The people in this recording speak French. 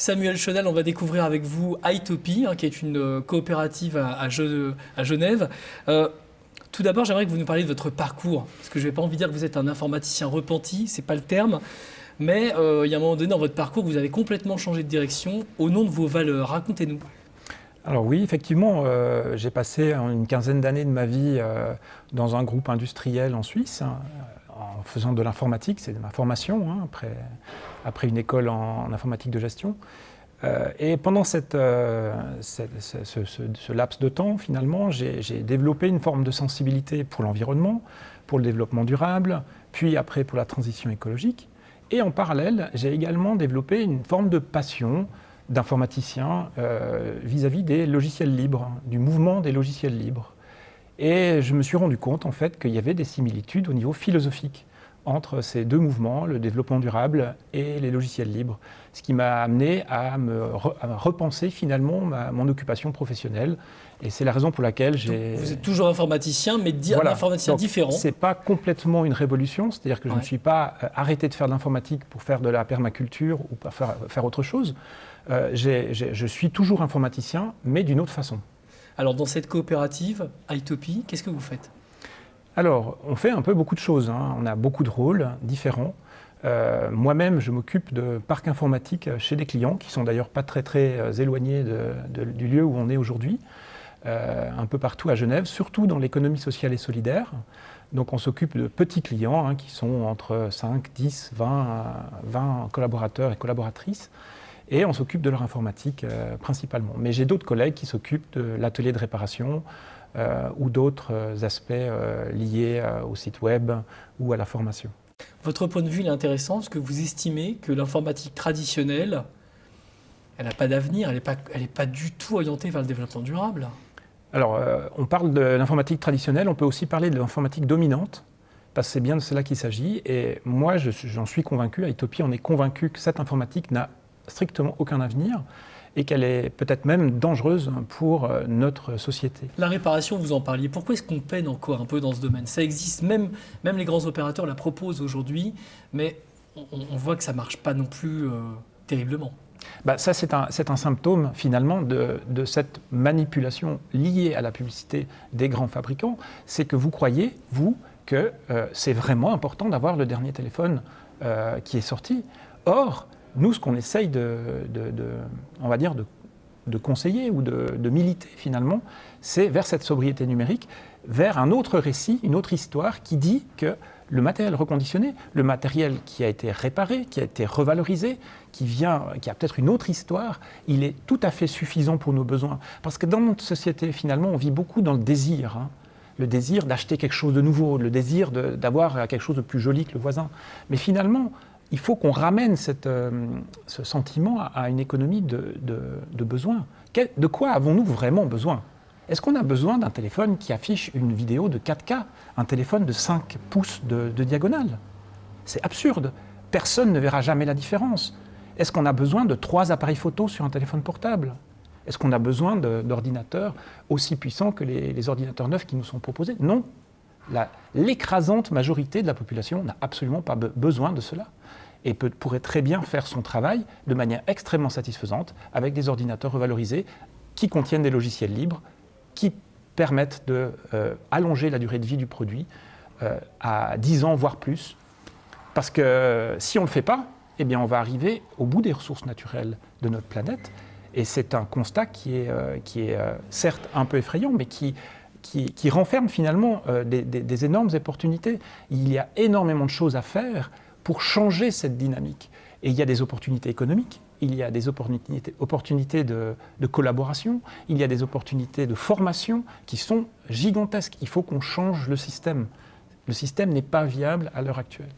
Samuel Chenel, on va découvrir avec vous Itopie, hein, qui est une euh, coopérative à, Genève. Euh, tout d'abord, j'aimerais que vous nous parliez de votre parcours, parce que je n'ai pas envie de dire que vous êtes un informaticien repenti, c'est pas le terme, mais euh, il y a un moment donné dans votre parcours, vous avez complètement changé de direction au nom de vos valeurs. Racontez-nous. Alors oui, effectivement, j'ai passé une quinzaine d'années de ma vie dans un groupe industriel en Suisse, hein, en faisant de l'informatique, c'est ma formation, hein, après, après une école en, informatique de gestion. Euh, et pendant cette, euh, ce, laps de temps, finalement, j'ai développé une forme de sensibilité pour l'environnement, pour le développement durable, puis après pour la transition écologique. Et en parallèle, j'ai également développé une forme de passion d'informaticien euh, vis-à-vis des logiciels libres, du mouvement des logiciels libres. Et je me suis rendu compte en fait qu'il y avait des similitudes au niveau philosophique entre ces deux mouvements, le développement durable et les logiciels libres, ce qui m'a amené à me repenser finalement mon occupation professionnelle. Et c'est la raison pour laquelle j'ai. Vous êtes toujours informaticien, mais un informaticien différent. C'est pas complètement une révolution, c'est-à-dire que je ne suis pas euh, arrêté de faire de l'informatique pour faire de la permaculture ou pour faire, faire autre chose. Euh, je suis toujours informaticien, mais d'une autre façon. Alors dans cette coopérative, Itopie, qu'est-ce que vous faites? Alors, on fait un peu beaucoup de choses. Hein. On a beaucoup de rôles différents. Euh, moi-même, je m'occupe de parcs informatiques chez des clients qui sont d'ailleurs pas très très euh, éloignés du lieu où on est aujourd'hui, euh, un peu partout à Genève, surtout dans l'économie sociale et solidaire. Donc on s'occupe de petits clients hein, qui sont entre 5, 10, 20, 20 collaborateurs et collaboratrices et on s'occupe de leur informatique euh, principalement. Mais j'ai d'autres collègues qui s'occupent de l'atelier de réparation euh, ou d'autres euh, aspects liés au site web ou à la formation. Votre point de vue est intéressant parce que vous estimez que l'informatique traditionnelle, elle n'a pas d'avenir, elle n'est pas, pas du tout orientée vers le développement durable. Alors, on parle de l'informatique traditionnelle, on peut aussi parler de l'informatique dominante, parce que c'est bien de cela qu'il s'agit. Et moi, j'en suis convaincu, à Itopie, on est convaincu que cette informatique n'a strictement aucun avenir et qu'elle est peut-être même dangereuse pour euh, notre société. La réparation, vous en parliez. Pourquoi est-ce qu'on peine encore un peu dans ce domaine? Ça existe, même, même les grands opérateurs la proposent aujourd'hui, mais on, voit que ça ne marche pas non plus euh, terriblement. Bah ça, c'est un, un, symptôme finalement de, de, cette manipulation liée à la publicité des grands fabricants. C'est que vous croyez, vous, que euh, c'est vraiment important d'avoir le dernier téléphone qui est sorti. Or, nous, ce qu'on essaye de, on va dire, de, conseiller ou de, militer finalement, c'est vers cette sobriété numérique, vers un autre récit, une autre histoire qui dit que le matériel reconditionné, le matériel qui a été réparé, qui a été revalorisé, qui vient, qui a peut-être une autre histoire, il est tout à fait suffisant pour nos besoins. Parce que dans notre société, finalement, on vit beaucoup dans le désir. Hein. le désir d'acheter quelque chose de nouveau, le désir d'avoir quelque chose de plus joli que le voisin. Mais finalement, il faut qu'on ramène euh, ce sentiment à, une économie de, de, besoin. de quoi avons-nous vraiment besoin? Est-ce qu'on a besoin d'un téléphone qui affiche une vidéo de 4K, un téléphone de 5 pouces de, diagonale? C'est absurde. Personne ne verra jamais la différence. Est-ce qu'on a besoin de trois appareils photo sur un téléphone portable? Est-ce qu'on a besoin d'ordinateurs aussi puissants que les ordinateurs neufs qui nous sont proposés? Non. L'écrasante majorité de la population n'a absolument pas besoin de cela et pourrait très bien faire son travail de manière extrêmement satisfaisante avec des ordinateurs revalorisés qui contiennent des logiciels libres, qui permettent d'allonger euh, la durée de vie du produit euh, à 10 ans, voire plus. Parce que si on ne le fait pas, eh bien on va arriver au bout des ressources naturelles de notre planète. Et c'est un constat qui est, euh, qui est certes un peu effrayant, mais qui, qui, renferme finalement des, des, énormes opportunités. Il y a énormément de choses à faire pour changer cette dynamique. Et il y a des opportunités économiques, il y a des opportunités, opportunités de, collaboration, il y a des opportunités de formation qui sont gigantesques. Il faut qu'on change le système. Le système n'est pas viable à l'heure actuelle.